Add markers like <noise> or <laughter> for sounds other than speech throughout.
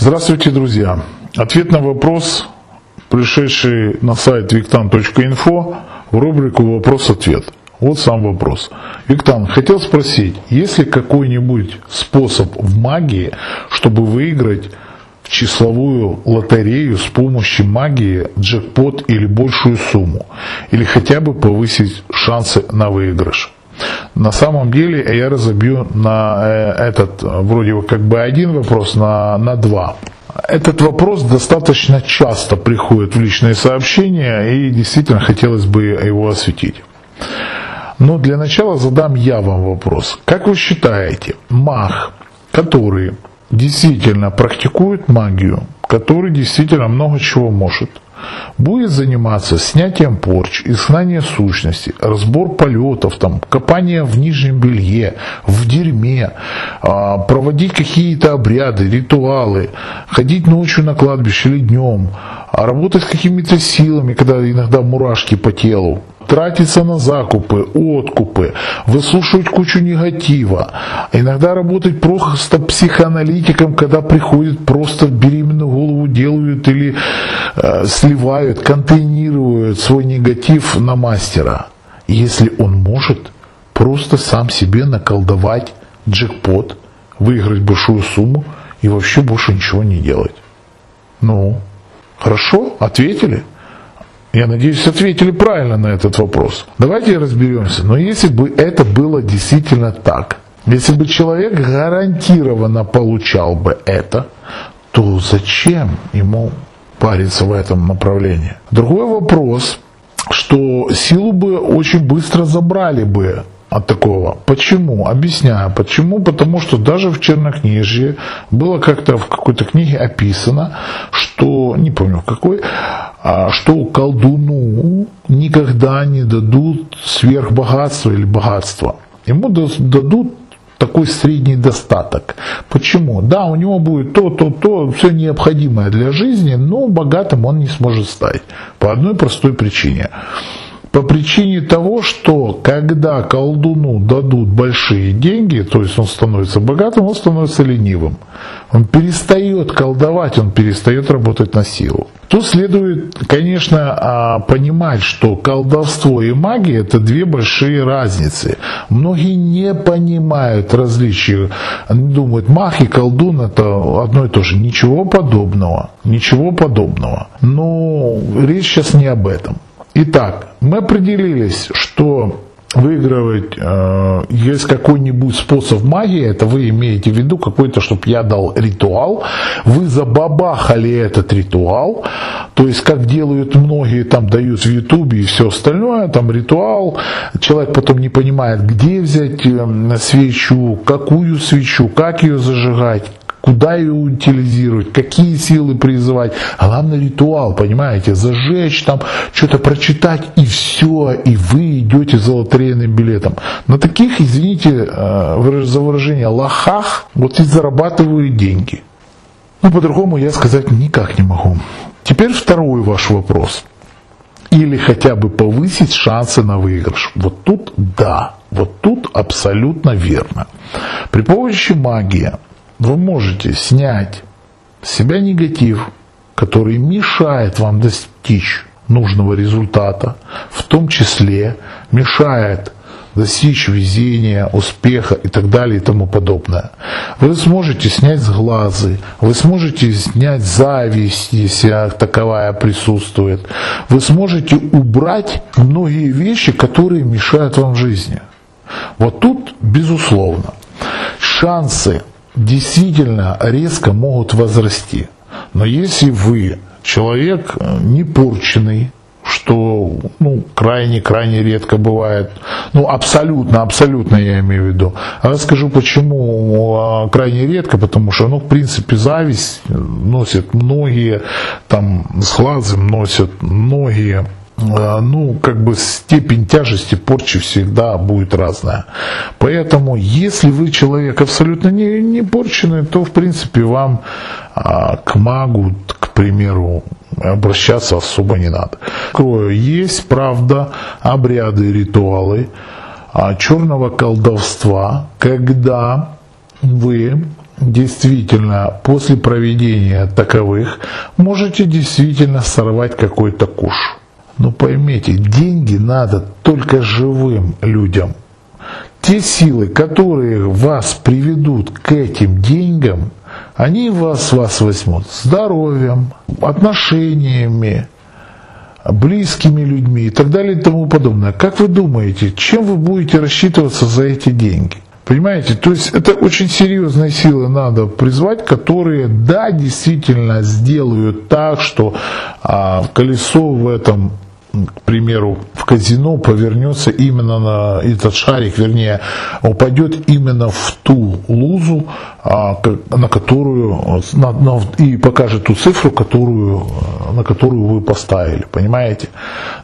Здравствуйте, друзья. Ответ на вопрос, пришедший на сайт виктан.инфо в рубрику «Вопрос-ответ». Вот сам вопрос. Виктан, хотел спросить, есть ли какой-нибудь способ в магии, чтобы выиграть в числовую лотерею с помощью магии джекпот или большую сумму, или хотя бы повысить шансы на выигрыш? На самом деле я разобью на э, этот вроде как бы один вопрос на, на два. Этот вопрос достаточно часто приходит в личные сообщения и действительно хотелось бы его осветить. Но для начала задам я вам вопрос. Как вы считаете, маг, который действительно практикует магию, который действительно много чего может, будет заниматься снятием порч, изгнанием сущности, разбор полетов, там, копание в нижнем белье, в дерьме, а, проводить какие-то обряды, ритуалы, ходить ночью на кладбище или днем, а работать с какими-то силами, когда иногда мурашки по телу, тратиться на закупы, откупы, выслушивать кучу негатива, иногда работать просто психоаналитиком, когда приходит просто беременную голову делают или э, сливают, контейнируют свой негатив на мастера. Если он может просто сам себе наколдовать джекпот, выиграть большую сумму и вообще больше ничего не делать. Ну, хорошо, ответили? Я надеюсь, ответили правильно на этот вопрос. Давайте разберемся. Но если бы это было действительно так, если бы человек гарантированно получал бы это, то зачем ему париться в этом направлении? Другой вопрос, что силу бы очень быстро забрали бы от такого. Почему? Объясняю. Почему? Потому что даже в Чернокнижье было как-то в какой-то книге описано, что, не помню в какой, а, что колдуну никогда не дадут сверхбогатство или богатство. Ему дадут такой средний достаток. Почему? Да, у него будет то, то, то, все необходимое для жизни, но богатым он не сможет стать. По одной простой причине. По причине того, что когда колдуну дадут большие деньги, то есть он становится богатым, он становится ленивым. Он перестает колдовать, он перестает работать на силу. Тут следует, конечно, а, понимать, что колдовство и магия – это две большие разницы. Многие не понимают различия. Они думают, маг и колдун – это одно и то же. Ничего подобного. Ничего подобного. Но речь сейчас не об этом. Итак, мы определились, что выигрывать э, есть какой-нибудь способ магии, это вы имеете в виду какой-то, чтобы я дал ритуал, вы забабахали этот ритуал, то есть как делают многие, там дают в ютубе и все остальное, там ритуал, человек потом не понимает, где взять э, свечу, какую свечу, как ее зажигать, куда ее утилизировать, какие силы призывать. А главное ритуал, понимаете, зажечь там, что-то прочитать и все, и вы идете за лотерейным билетом. На таких, извините э, за выражение, лохах вот и зарабатывают деньги. Ну, по-другому я сказать никак не могу. Теперь второй ваш вопрос. Или хотя бы повысить шансы на выигрыш. Вот тут да, вот тут абсолютно верно. При помощи магии вы можете снять с себя негатив, который мешает вам достичь нужного результата, в том числе мешает достичь везения, успеха и так далее и тому подобное. Вы сможете снять сглазы, вы сможете снять зависть, если таковая присутствует. Вы сможете убрать многие вещи, которые мешают вам в жизни. Вот тут, безусловно, шансы действительно резко могут возрасти. Но если вы человек э, не порченный, что ну, крайне-крайне редко бывает, ну абсолютно, абсолютно я имею в виду. А я скажу почему крайне редко, потому что, ну, в принципе, зависть носят многие, там, схлазы носят многие, ну, как бы степень тяжести порчи всегда будет разная. Поэтому, если вы человек абсолютно не, не порченный, то, в принципе, вам а, к магу, к примеру, обращаться особо не надо. Есть, правда, обряды, ритуалы а, черного колдовства, когда вы действительно после проведения таковых можете действительно сорвать какой-то куш. Но поймите, деньги надо только живым людям. Те силы, которые вас приведут к этим деньгам, они вас, вас возьмут здоровьем, отношениями, близкими людьми и так далее и тому подобное. Как вы думаете, чем вы будете рассчитываться за эти деньги? Понимаете, то есть это очень серьезные силы надо призвать, которые, да, действительно сделают так, что а, колесо в этом к примеру, в казино повернется именно на этот шарик, вернее, упадет именно в ту лузу, а, на которую на, на, и покажет ту цифру, которую, на которую вы поставили, понимаете?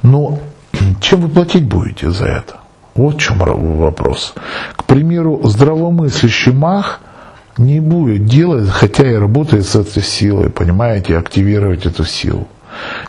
Но <clears throat> чем вы платить будете за это? Вот в чем вопрос. К примеру, здравомыслящий маг не будет делать, хотя и работает с этой силой, понимаете, активировать эту силу.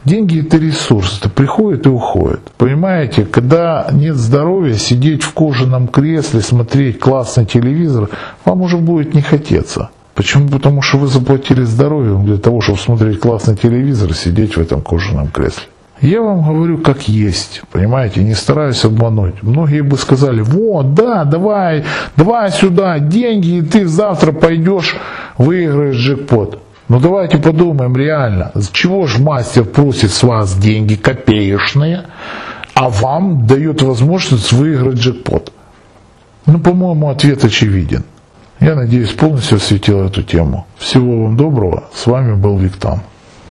Деньги это ресурс, это приходит и уходит. Понимаете, когда нет здоровья, сидеть в кожаном кресле, смотреть классный телевизор, вам уже будет не хотеться. Почему? Потому что вы заплатили здоровьем для того, чтобы смотреть классный телевизор сидеть в этом кожаном кресле. Я вам говорю как есть, понимаете, не стараюсь обмануть. Многие бы сказали, вот, да, давай, давай сюда деньги, и ты завтра пойдешь, выиграешь джекпот. Ну давайте подумаем реально, чего же мастер просит с вас деньги копеечные, а вам дает возможность выиграть джекпот? Ну, по-моему, ответ очевиден. Я надеюсь, полностью осветил эту тему. Всего вам доброго. С вами был Виктан.